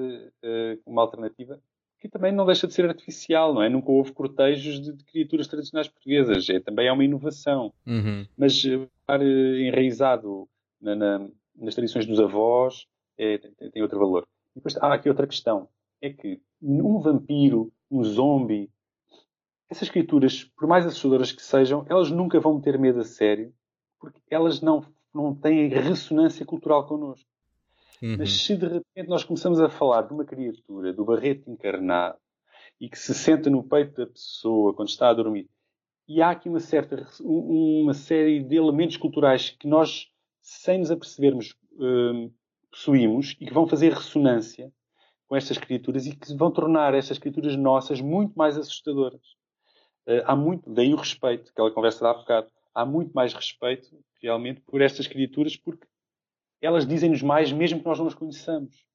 uma alternativa que também não deixa de ser artificial, não é? Nunca houve cortejos de, de criaturas tradicionais portuguesas. É, também é uma inovação. Uhum. Mas estar enraizado na, na, nas tradições dos avós é, tem, tem outro valor. E depois há aqui outra questão. É que um vampiro, um zombie, essas criaturas, por mais assustadoras que sejam, elas nunca vão ter medo a sério, porque elas não, não têm ressonância cultural connosco. Uhum. Mas se de repente nós começamos a falar de uma criatura, do barreto encarnado, e que se senta no peito da pessoa quando está a dormir, e há aqui uma certa uma série de elementos culturais que nós, sem nos apercebermos, hum, possuímos e que vão fazer ressonância com estas criaturas e que vão tornar estas criaturas nossas muito mais assustadoras. Uh, há muito, daí o respeito, aquela conversa de há bocado, há muito mais respeito realmente por estas criaturas porque elas dizem-nos mais mesmo que nós não as conheçamos.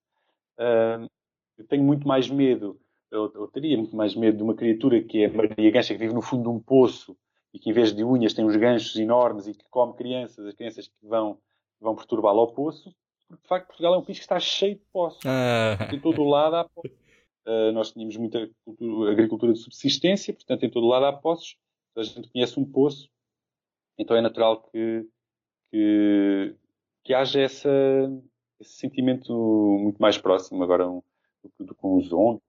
Uh, eu tenho muito mais medo, eu, eu, teria muito mais medo de uma criatura que é a Maria Gancha, que vive no fundo de um poço e que em vez de unhas tem uns ganchos enormes e que come crianças, as crianças que vão, vão perturbá-la ao poço, porque de facto Portugal é um país que está cheio de poços. Ah. Em todo o lado há poços. Uh, nós tínhamos muita cultura, agricultura de subsistência, portanto, em todo o lado há poços. A gente conhece um poço, então é natural que, que, que haja essa, esse sentimento muito mais próximo agora um, do que com os zombies.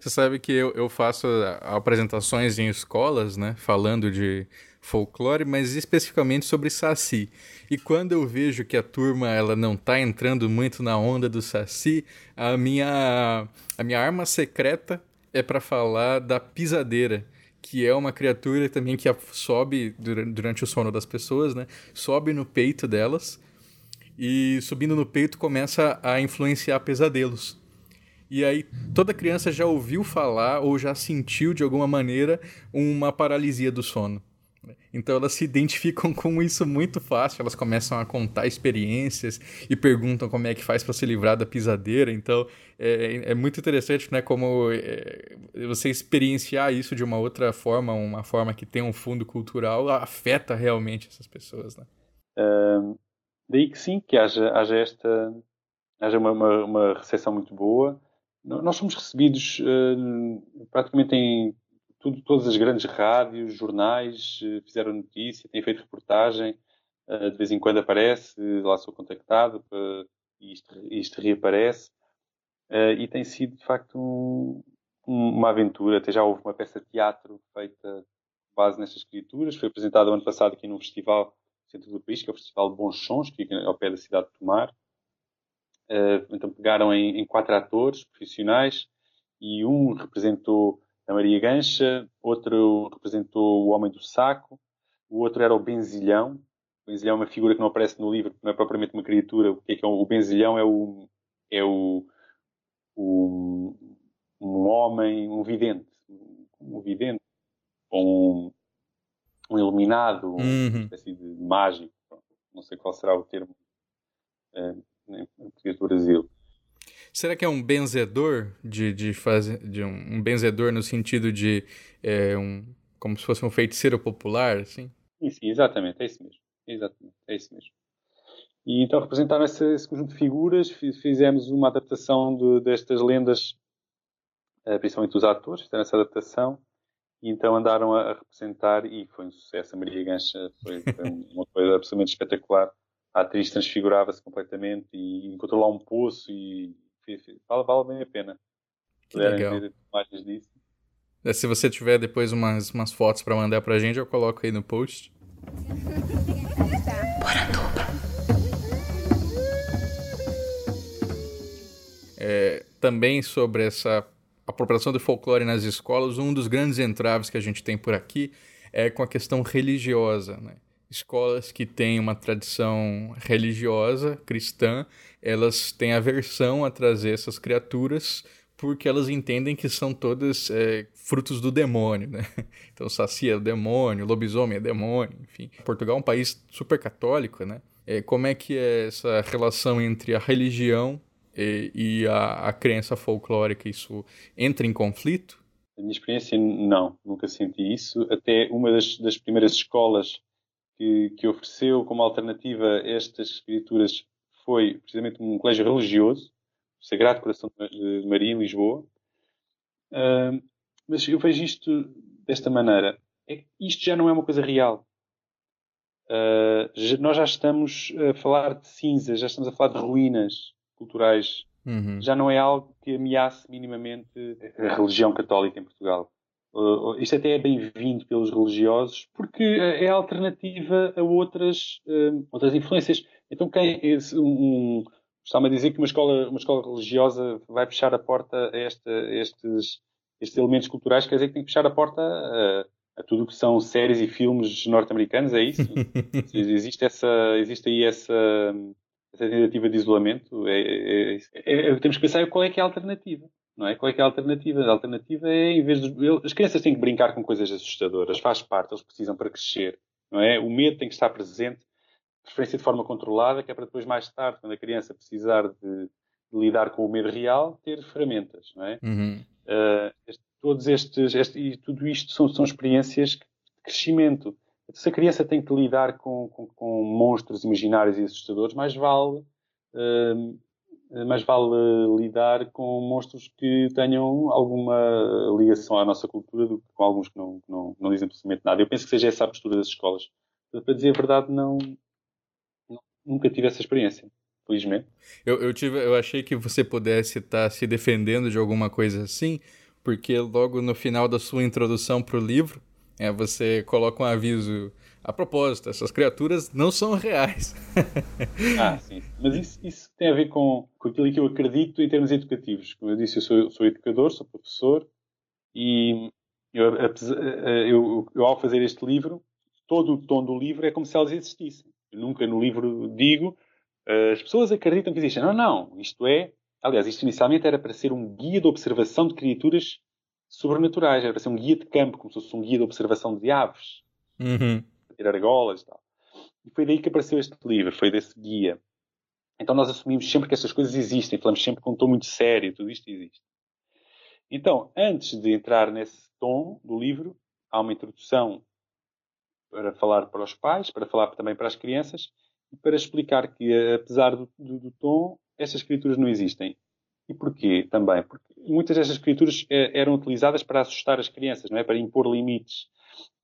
Você sabe que eu, eu faço apresentações em escolas, né, falando de folclore, mas especificamente sobre Saci. E quando eu vejo que a turma ela não está entrando muito na onda do Saci, a minha, a minha arma secreta é para falar da pisadeira, que é uma criatura também que sobe durante o sono das pessoas, né? Sobe no peito delas e subindo no peito começa a influenciar pesadelos. E aí toda criança já ouviu falar ou já sentiu de alguma maneira uma paralisia do sono. Então elas se identificam com isso muito fácil, elas começam a contar experiências e perguntam como é que faz para se livrar da pisadeira. Então é, é muito interessante, né, como é, você experienciar isso de uma outra forma, uma forma que tem um fundo cultural, afeta realmente essas pessoas, né? Daí que sim, que haja, haja esta haja uma, uma, uma recepção muito boa. Nós somos recebidos uh, praticamente em tudo, todas as grandes rádios, jornais eh, fizeram notícia, têm feito reportagem, eh, de vez em quando aparece, lá sou contactado e isto, isto reaparece. Eh, e tem sido, de facto, um, uma aventura. Até já houve uma peça de teatro feita base nestas criaturas. Foi apresentada ano passado aqui num festival no centro do país, que é o Festival de Bons Sons, que fica ao pé da cidade de Tomar. então pegaram em, em quatro atores profissionais e um representou a Maria Gancha, outro representou o Homem do Saco, o outro era o Benzilhão. O Benzilhão é uma figura que não aparece no livro, não é propriamente uma criatura. O que é que é o Benzilhão? É o, é o, o um homem, um vidente, um vidente, um, um iluminado, uhum. uma espécie de mágico. Não sei qual será o termo uh, em português do Brasil. Será que é um benzedor de, de fazer de um, um benzedor no sentido de é, um como se fosse um feiticeiro popular, assim? Sim, exatamente, é isso mesmo. Exatamente, é isso mesmo. E então representaram esse, esse conjunto de figuras, fizemos uma adaptação de, destas lendas, eh, principalmente os atores, fizeram essa adaptação, e então andaram a, a representar, e foi um sucesso. A Maria Gancha foi, foi uma coisa absolutamente espetacular. A atriz transfigurava-se completamente e encontrou lá um poço e vale, vale bem a pena. Que legal. ver imagens disso. É, se você tiver depois umas, umas fotos para mandar pra gente, eu coloco aí no post. É, também sobre essa apropriação do folclore nas escolas, um dos grandes entraves que a gente tem por aqui é com a questão religiosa. Né? Escolas que têm uma tradição religiosa cristã, elas têm aversão a trazer essas criaturas porque elas entendem que são todas é, frutos do demônio, né? Então, Saci é demônio, lobisomem é demônio, enfim. Portugal é um país super católico, né? É, como é que é essa relação entre a religião e, e a, a crença folclórica? Isso entra em conflito? A minha experiência, não. Nunca senti isso. Até uma das, das primeiras escolas que, que ofereceu como alternativa estas escrituras foi precisamente um colégio religioso, Sagrado Coração de Maria, em Lisboa. Uh, mas eu vejo isto desta maneira. É, isto já não é uma coisa real. Uh, já, nós já estamos a falar de cinzas, já estamos a falar de ruínas culturais. Uhum. Já não é algo que ameace minimamente a religião católica em Portugal. Uh, isto até é bem-vindo pelos religiosos porque é alternativa a outras, uh, outras influências. Então, quem, um, Está-me a dizer que uma escola, uma escola religiosa vai fechar a porta a, esta, a estes, estes elementos culturais, quer dizer que tem que fechar a porta a, a tudo o que são séries e filmes norte-americanos, é isso? existe, essa, existe aí essa, essa tentativa de isolamento? É, é, é, é, temos que pensar qual é que é a alternativa. Não é? Qual é que é a alternativa? A alternativa é, em vez de. As crianças têm que brincar com coisas assustadoras, faz parte, eles precisam para crescer. Não é? O medo tem que estar presente preferência de forma controlada, que é para depois, mais tarde, quando a criança precisar de, de lidar com o medo real, ter ferramentas, não é? Uhum. Uh, este, todos estes, este, e tudo isto são, são experiências de crescimento. Se a criança tem que lidar com, com, com monstros imaginários e assustadores, mais vale, uh, mais vale lidar com monstros que tenham alguma ligação à nossa cultura do que com alguns que não, não, não dizem absolutamente nada. Eu penso que seja essa a postura das escolas. Para dizer a verdade, não, nunca tive essa experiência, felizmente. Eu, eu, tive, eu achei que você pudesse estar se defendendo de alguma coisa assim, porque logo no final da sua introdução para o livro, é, você coloca um aviso a propósito, essas criaturas não são reais. ah, sim. Mas isso, isso, tem a ver com, com aquilo que eu acredito em termos educativos. Como eu disse, eu sou, sou educador, sou professor e eu, eu, eu, ao fazer este livro, todo o tom do livro é como se elas existissem. Eu nunca no livro digo, uh, as pessoas acreditam que existem. Não, não. Isto é, aliás, isto inicialmente era para ser um guia de observação de criaturas sobrenaturais. Era para ser um guia de campo, como se fosse um guia de observação de aves. Uhum. Ter argolas e tal. E foi daí que apareceu este livro, foi desse guia. Então nós assumimos sempre que essas coisas existem, falamos sempre com um tom muito sério, tudo isto existe. Então, antes de entrar nesse tom do livro, há uma introdução para falar para os pais, para falar também para as crianças e para explicar que, apesar do, do, do tom, estas escrituras não existem. E porquê também? Porque muitas destas escrituras eh, eram utilizadas para assustar as crianças, não é? Para impor limites.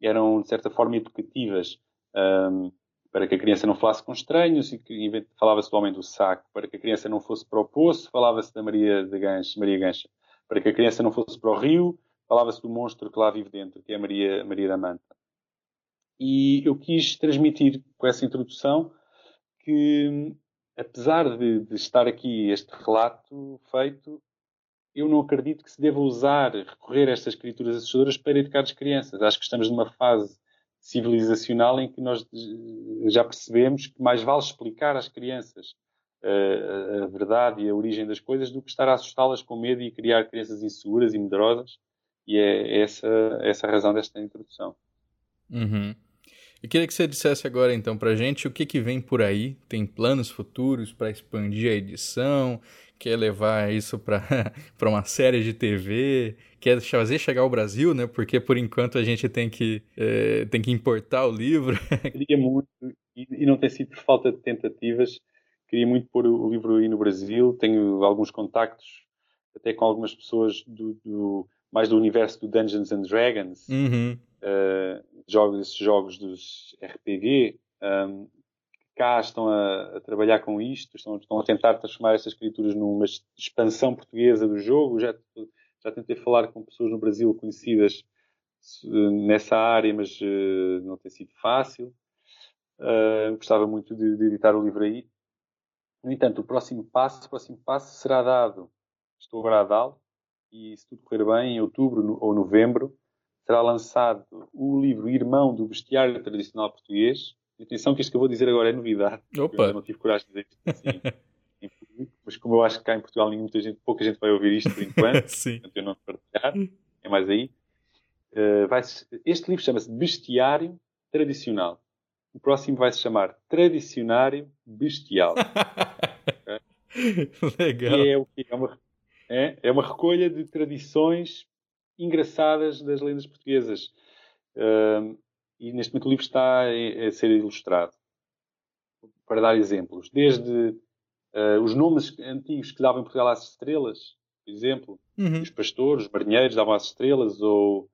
Eram, de certa forma, educativas. Um, para que a criança não falasse com estranhos, e falava-se do homem do saco. Para que a criança não fosse para o poço, falava-se da Maria de Gancha, Maria Gancha. Para que a criança não fosse para o rio, falava-se do monstro que lá vive dentro, que é a Maria, Maria da Manta. E eu quis transmitir com essa introdução que, apesar de, de, estar aqui este relato feito, eu não acredito que se deva usar, recorrer a estas escrituras assustadoras para educar as crianças. Acho que estamos numa fase civilizacional em que nós já percebemos que mais vale explicar às crianças a, a verdade e a origem das coisas do que estar a assustá-las com medo e criar crianças inseguras e medrosas. E é essa, essa a razão desta introdução. Uhum. Eu queria que você dissesse agora, então, pra gente o que, que vem por aí. Tem planos futuros para expandir a edição? Quer levar isso para uma série de TV? Quer fazer chegar ao Brasil, né? Porque por enquanto a gente tem que, é, tem que importar o livro. Queria muito, e não tem sido por falta de tentativas, queria muito pôr o livro aí no Brasil. Tenho alguns contactos, até com algumas pessoas do, do mais do universo do Dungeons and Dragons. Uhum. Uh, jogos, esses jogos dos RPG, um, cá estão a, a, trabalhar com isto, estão, estão, a tentar transformar essas escrituras numa expansão portuguesa do jogo. Já, já tentei falar com pessoas no Brasil conhecidas nessa área, mas uh, não tem sido fácil. Uh, gostava muito de, de, editar o livro aí. No entanto, o próximo passo, o próximo passo será dado, estou agora a dá-lo, e se tudo correr bem, em outubro no, ou novembro, será lançado o livro Irmão do Bestiário Tradicional Português. Atenção que isto que eu vou dizer agora é novidade. Opa. Eu não tive coragem de dizer isto assim em público, mas como eu acho que cá em Portugal muita gente, pouca gente vai ouvir isto por enquanto, Sim. eu não partilhar, é mais aí. Uh, vai este livro chama-se Bestiário Tradicional. O próximo vai se chamar Tradicionário Bestial. okay? Legal. E é o que é uma, é, é uma recolha de tradições engraçadas das lendas portuguesas. Uh, e neste momento o livro está a, a, ser ilustrado. Para dar exemplos, desde uh, os nomes antigos que davam em Portugal às estrelas, por exemplo, uhum. os pastores, os marinheiros davam às estrelas, ou,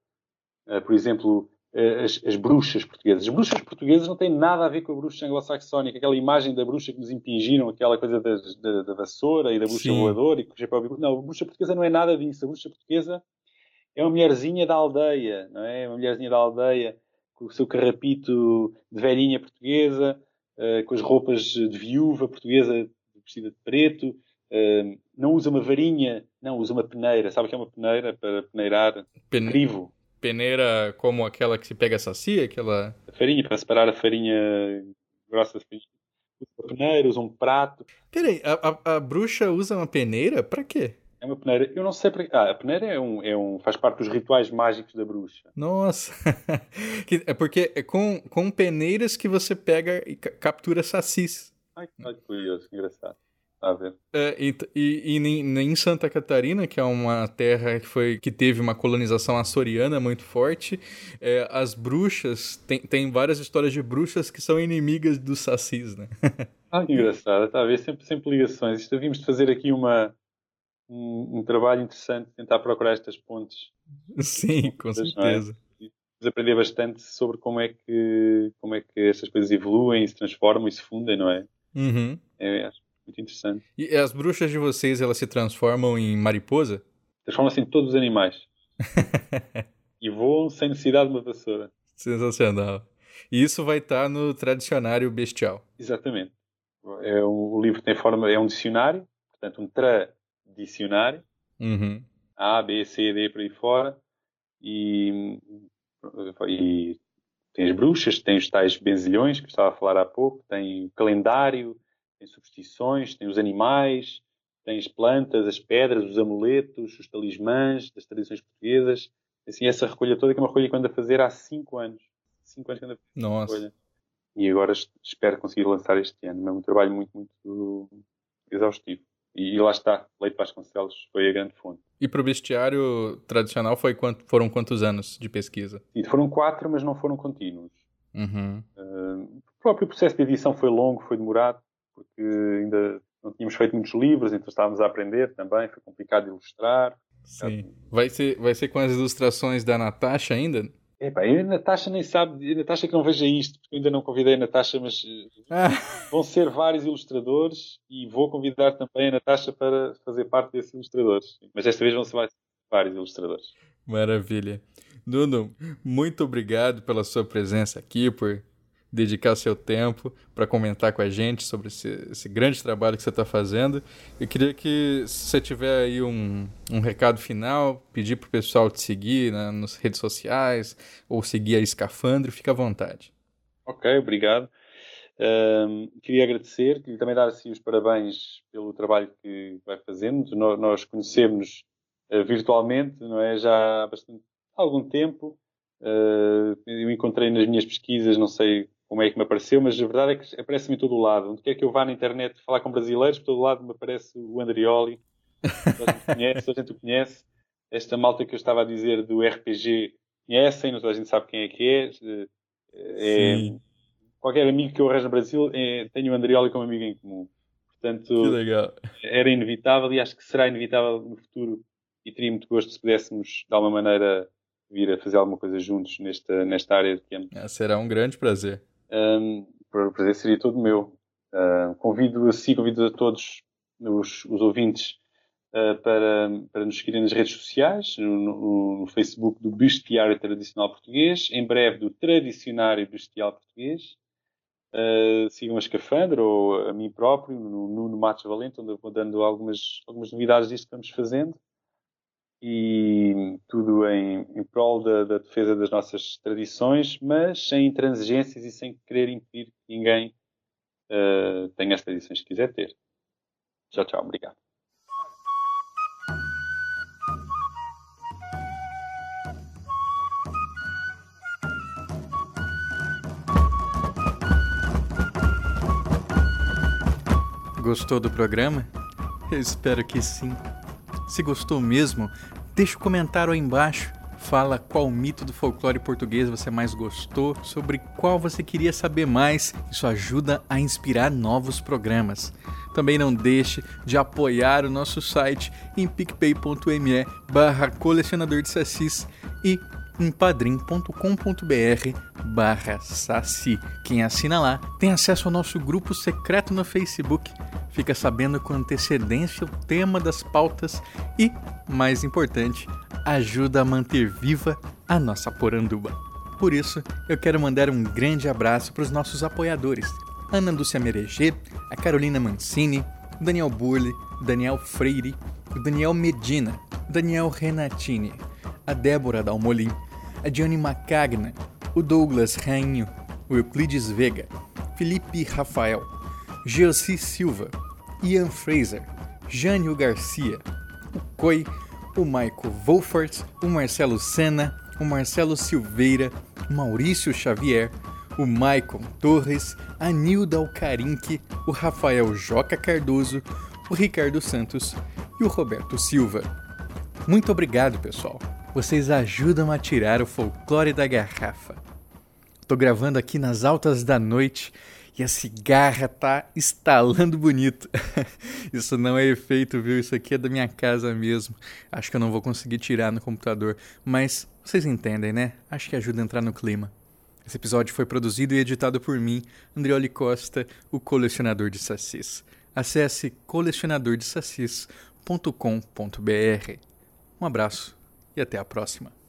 uh, por exemplo, as, as, bruxas portuguesas. As bruxas portuguesas não têm nada a ver com a bruxa anglo-saxónica, aquela imagem da bruxa que nos impingiram, aquela coisa da, da, da vassoura e da bruxa Sim. voadora e que Não, a bruxa portuguesa não é nada disso. A bruxa portuguesa é uma mulherzinha da aldeia, não é? Uma mulherzinha da aldeia com o seu carrapito de velhinha portuguesa, uh, com as roupas de viúva portuguesa vestida de preto, uh, não usa uma varinha, não, usa uma peneira. Sabe o que é uma peneira para peneirar? Pen... Crivo. Peneira como aquela que se pega a sacia? Aquela... A farinha, para separar a farinha grossa da farinha. Usa peneira, usa um prato. Peraí, a, a, a bruxa usa uma peneira? Para quê? É uma peneira. Eu não sei para Ah, a peneira é um, é um, faz parte dos rituais mágicos da bruxa. Nossa! é porque é com, com peneiras que você pega e captura sacis. Ai, que curioso, que engraçado. A ver? É, e, e, e, em Santa Catarina, que é uma terra que, foi, que teve uma colonização açoriana muito forte, é, as bruxas, tem, tem várias histórias de bruxas que são inimigas dos sacis, né? ah, que engraçado. Está a ver? Sempre, sempre ligações. Isto devíamos de fazer aqui uma um, um, trabalho interessante tentar procurar estas pontes. Sim, com certeza. É? E aprender bastante sobre como é que como é que estas coisas evoluem, se transformam e se fundem, não é? Uhum. É, acho muito interessante. E as bruxas de vocês, elas se transformam em mariposa? Transformam-se em todos os animais. e voam sem necessidade de uma vassoura. Sensacional. E isso vai estar no tradicionário bestial. Exatamente. É, o, o livro tem forma, é um dicionário, portanto um tra dicionário. Uhum. A, B, C, D, por aí fora. E, e tem as bruxas, tem os tais benzilhões que estava a falar há pouco, tem o calendário, tem superstições, tem os animais, tem as plantas, as pedras, os amuletos, os talismãs das tradições portuguesas. Assim, essa recolha toda que é uma recolha que ando a fazer há 5 anos. 5 anos que ando a fazer Nossa. recolha. E agora espero conseguir lançar este ano. É um trabalho muito, muito exaustivo. E, lá está, Leite Vasconcelos foi a grande fonte. E para o bestiário tradicional foi quanto, foram quantos anos de pesquisa? E foram quatro, mas não foram contínuos. Uhum. Uh, o próprio processo de edição foi longo, foi demorado, porque ainda não tínhamos feito muitos livros, então estávamos a aprender também, foi complicado ilustrar. Sim. Vai ser, vai ser com as ilustrações da Natasha ainda? Epá, a Natasha nem sabe, a Natasha que não veja isto, porque eu ainda não convidei a Natasha, mas ah. vão ser vários ilustradores e vou convidar também a Natasha para fazer parte desses ilustradores. Mas desta vez vão ser vários ilustradores. Maravilha. Nuno, muito obrigado pela sua presença aqui, por dedicar seu tempo para comentar com a gente sobre esse, esse grande trabalho que você está fazendo. Eu queria que, se você tiver aí um, um recado final, pedir para o pessoal te seguir né, nas redes sociais ou seguir a Escafandro, fica à vontade. Ok, obrigado. Um, queria agradecer, queria também dar assim, os parabéns pelo trabalho que vai fazendo. Nós, nós conhecemos uh, virtualmente, não é? Já há bastante, algum tempo. Uh, eu encontrei nas minhas pesquisas, não sei como é que me apareceu, mas a verdade é que aparece-me em todo o lado. Onde quer que eu vá na internet falar com brasileiros, por todo o lado me aparece o Andrioli. Toda a gente conhece, toda a gente o conhece. Esta malta que eu estava a dizer do RPG conhecem, toda a gente sabe quem é que é. é qualquer amigo que eu arranjo no Brasil é, tenho o Andrioli como amigo em comum. Portanto, era inevitável e acho que será inevitável no futuro e teria muito gosto se pudéssemos, de alguma maneira, vir a fazer alguma coisa juntos nesta, nesta área de campo. É, será um grande prazer. Um, o prazer seria todo meu. Uh, convido a si, convido a todos os, os ouvintes uh, para, para nos seguirem nas redes sociais, no, no, Facebook do Bestiário Tradicional Português, em breve do Tradicionário Bestial Português. Uh, sigam a Escafandra ou a mim próprio, no Nuno Matos Valente, onde eu vou dando algumas, algumas novidades disto que vamos fazendo e tudo em, em prol da, da, defesa das nossas tradições, mas sem intransigências e sem querer impedir que ninguém uh, tenha as tradições que quiser ter. Tchau, tchau. Obrigado. Gostou do programa? Eu espero que sim. Se gostou mesmo, deixa o um comentário aí embaixo. Fala qual mito do folclore português você mais gostou, sobre qual você queria saber mais. Isso ajuda a inspirar novos programas. Também não deixe de apoiar o nosso site em picpay.me barra colecionador de sassis e em padrim.com.br barra saci. Quem assina lá tem acesso ao nosso grupo secreto no Facebook, fica sabendo com antecedência o tema das pautas e, mais importante, ajuda a manter viva a nossa poranduba. Por isso, eu quero mandar um grande abraço para os nossos apoiadores. Ana Lúcia Mereger, a Carolina Mancini, Daniel Burle, Daniel Freire, Daniel Medina, Daniel Renatini, a Débora Dalmolin, a Diane Macagna, o Douglas Rainho, o Euclides Vega, Felipe Rafael, Geossi Silva, Ian Fraser, Jânio Garcia, o Coi, o Michael Wolfert, o Marcelo Senna, o Marcelo Silveira, Maurício Xavier, o Maicon Torres, a Nilda Alcarinque, o Rafael Joca Cardoso, o Ricardo Santos e o Roberto Silva. Muito obrigado, pessoal! Vocês ajudam a tirar o folclore da garrafa. Tô gravando aqui nas altas da noite e a cigarra tá estalando bonito. Isso não é efeito, viu? Isso aqui é da minha casa mesmo. Acho que eu não vou conseguir tirar no computador, mas vocês entendem, né? Acho que ajuda a entrar no clima. Esse episódio foi produzido e editado por mim, Andrioli Costa, o colecionador de sacis. Acesse colecionadordesacis.com.br. Um abraço e até a próxima.